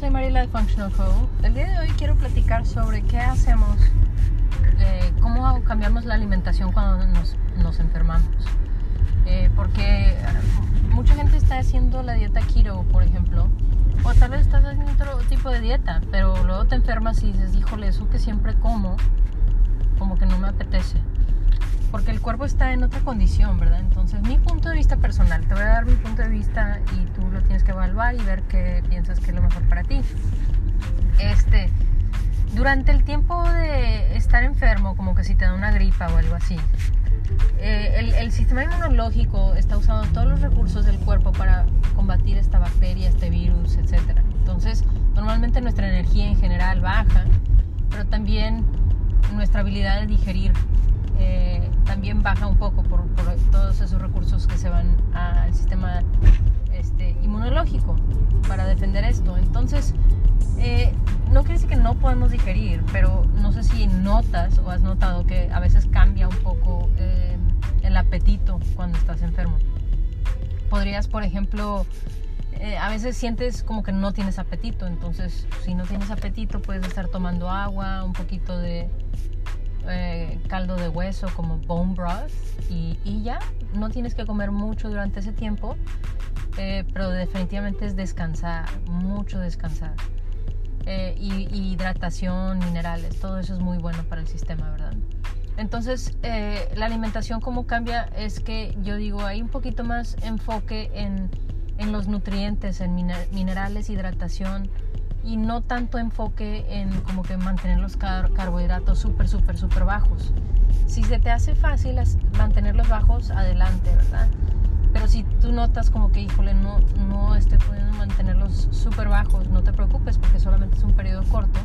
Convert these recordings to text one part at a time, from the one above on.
soy Mariela de Functional Co. El día de hoy quiero platicar sobre qué hacemos, eh, cómo cambiamos la alimentación cuando nos, nos enfermamos. Eh, porque mucha gente está haciendo la dieta keto, por ejemplo, o tal vez estás haciendo otro tipo de dieta, pero luego te enfermas y dices, híjole, eso que siempre como, como que no me apetece. Porque el cuerpo está en otra condición, ¿verdad? Entonces, mi punto de vista personal, te voy a dar mi punto de vista y tú lo tienes que evaluar y ver qué piensas que es lo mejor para ti. Este, durante el tiempo de estar enfermo, como que si te da una gripa o algo así, eh, el, el, sistema inmunológico está usando todos los recursos del cuerpo para combatir esta bacteria, este virus, etc. Entonces, normalmente nuestra energía en general baja, pero también nuestra habilidad de digerir eh, también baja un poco por, por, todos esos recursos que se van al sistema este, inmunológico para defender esto. Entonces, eh, no quiere decir que no podemos digerir, pero no sé si notas o has notado que a veces cambia un poco eh, el apetito cuando estás enfermo. Podrías, por ejemplo, eh, a veces sientes como que no tienes apetito, entonces si no tienes apetito puedes estar tomando agua, un poquito de eh, caldo de hueso como bone broth y, y, ya, no tienes que comer mucho durante ese tiempo, eh, pero definitivamente es descansar, mucho descansar. Eh, y, hidratación, minerales, todo eso es muy bueno para el sistema, ¿verdad? Entonces, la alimentación como cambia es que yo digo, hay un poquito más enfoque en, en los nutrientes, en minerales, hidratación y no tanto enfoque en como que mantener los car carbohidratos súper, súper, súper bajos. Si se te hace fácil mantenerlos bajos, adelante, ¿verdad? Pero si tú notas como que, híjole, no, no estoy pudiendo mantenerlos súper bajos, no te preocupes porque solamente es un periodo corto.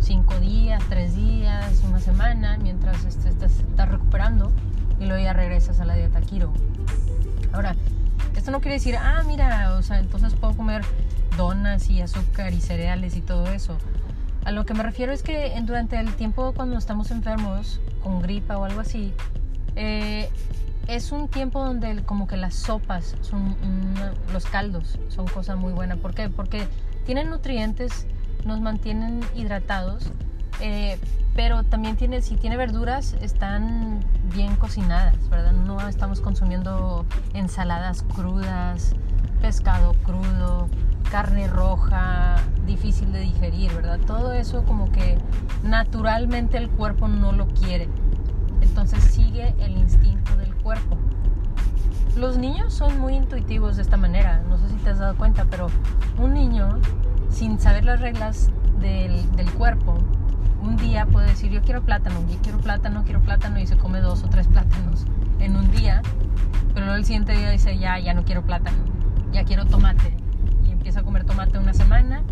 Cinco días, tres días, una semana, mientras estás, estás recuperando y luego ya regresas a la dieta keto. Ahora, esto no quiere decir, ah, mira, o sea, entonces puedo comer donas y azúcar y cereales y todo eso. A lo que me refiero es que durante el tiempo cuando estamos enfermos, con gripa o algo así, eh, es un tiempo donde como que las sopas, son una, los caldos, son cosa muy buena. ¿Por qué? Porque tienen nutrientes, nos mantienen hidratados, eh, pero también tiene, si tiene verduras, están bien cocinadas, ¿verdad? No estamos consumiendo ensaladas crudas, pescado crudo, carne roja, difícil de digerir, ¿verdad? Todo eso como que naturalmente el cuerpo no lo quiere. Entonces sigue el instinto del cuerpo. Los niños son muy intuitivos de esta manera, no sé si te has dado cuenta, pero un niño sin saber las reglas del, del cuerpo, un día puede decir yo quiero plátano, yo quiero plátano, quiero plátano y se come dos o tres plátanos en un día, pero luego el siguiente día dice ya, ya no quiero plátano, ya quiero tomate y empieza a comer tomate una semana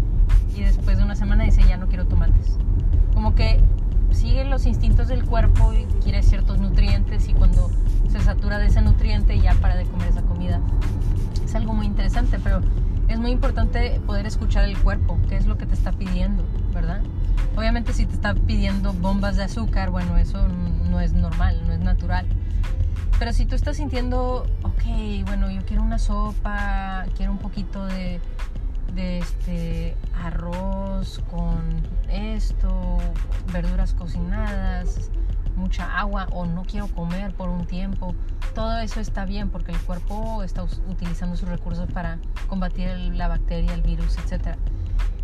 y después de una semana dice ya no quiero tomates. Como que sigue los instintos del cuerpo y quiere ciertos nutrientes y cuando se satura de ese nutriente ya para de comer esa comida. Es algo muy interesante, pero es muy importante poder escuchar el cuerpo, qué es lo que te está pidiendo, ¿verdad? Obviamente si te está pidiendo bombas de azúcar, bueno, eso no es normal, no es natural. Pero si tú estás sintiendo, ok, bueno, yo quiero una sopa, quiero un poquito de, de este arroz con esto, verduras cocinadas, mucha agua o no quiero comer por un tiempo, todo eso está bien porque el cuerpo está utilizando sus recursos para combatir la bacteria, el virus, etc.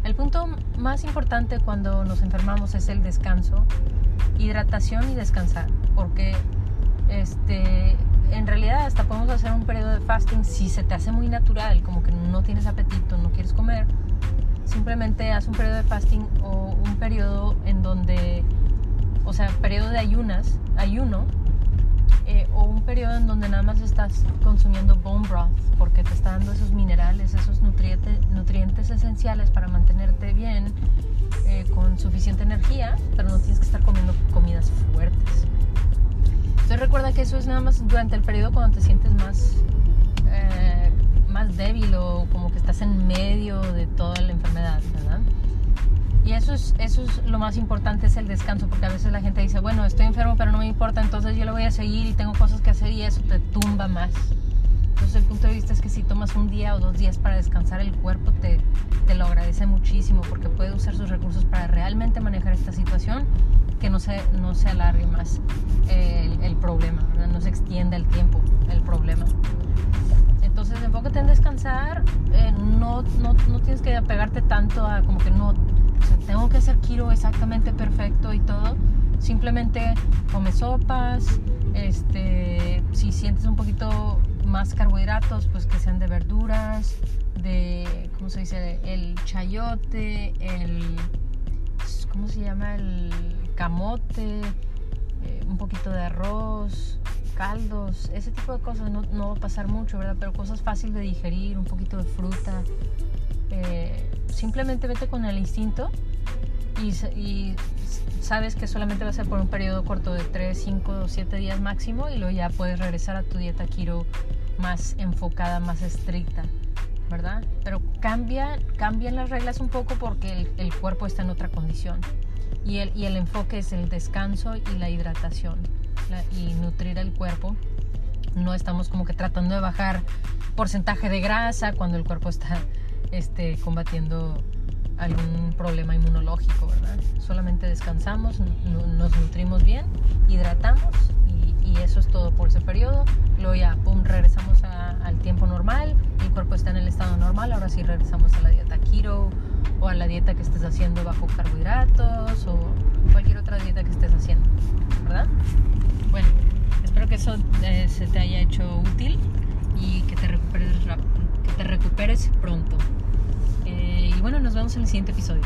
El punto más importante cuando nos enfermamos es el descanso, hidratación y descansar, porque este, en realidad hasta podemos hacer un periodo de fasting si se te hace muy natural, como que no tienes apetito, no quieres comer, simplemente haz un periodo de fasting o un periodo en donde, o sea, periodo de ayunas, ayuno, eh, o un periodo en donde nada más estás consumiendo bone broth porque te está dando esos minerales, esenciales para mantenerte bien, eh, con suficiente energía, pero no tienes que estar comiendo comidas fuertes. Entonces recuerda que eso es nada más durante el periodo cuando te sientes más, eh, más débil o como que estás en medio de toda la enfermedad, ¿verdad? Y eso es, eso es lo más importante, es el descanso, porque a veces la gente dice, bueno, estoy enfermo pero no me importa, entonces yo lo voy a seguir y tengo cosas que hacer y eso te tumba más. Entonces el punto de vista es que si tomas un día o dos días para descansar, el cuerpo te, lo agradece muchísimo porque puede usar sus recursos para realmente manejar esta situación que no se, no se alargue más el, el problema, no se extienda el tiempo el problema. Entonces enfócate en descansar, eh, no, no, no, tienes que apegarte tanto a como que no, tengo que hacer Kiro exactamente perfecto y todo. Simplemente come sopas, este, si sientes un poquito más carbohidratos, pues que sean de verduras, de, ¿cómo se dice? El chayote, el, ¿cómo se llama? El camote, eh, un poquito de arroz, caldos, ese tipo de cosas no, no, va a pasar mucho, ¿verdad? Pero cosas fáciles de digerir, un poquito de fruta. Eh, simplemente vete con el instinto y, y, sabes que solamente va a ser por un periodo corto de 3, 5, 7 días máximo y luego ya puedes regresar a tu dieta Kiro más enfocada, más estricta, ¿verdad? Pero cambia, cambian las reglas un poco porque el, cuerpo está en otra condición y el, y el enfoque es el descanso y la hidratación y nutrir el cuerpo. No estamos como que tratando de bajar porcentaje de grasa cuando el cuerpo está este, combatiendo algún problema inmunológico, ¿verdad? Solamente descansamos, nos nutrimos bien, hidratamos y, y, eso es todo por ese periodo. Luego ya, pum, regresamos a, al tiempo normal, el cuerpo está en el estado normal, ahora sí regresamos a la dieta keto o a la dieta que estés haciendo bajo carbohidratos o cualquier otra dieta que estés haciendo, ¿verdad? Bueno, espero que eso eh, se te haya hecho útil y que te recuperes, que te recuperes pronto. Y bueno, nos vemos en el siguiente episodio.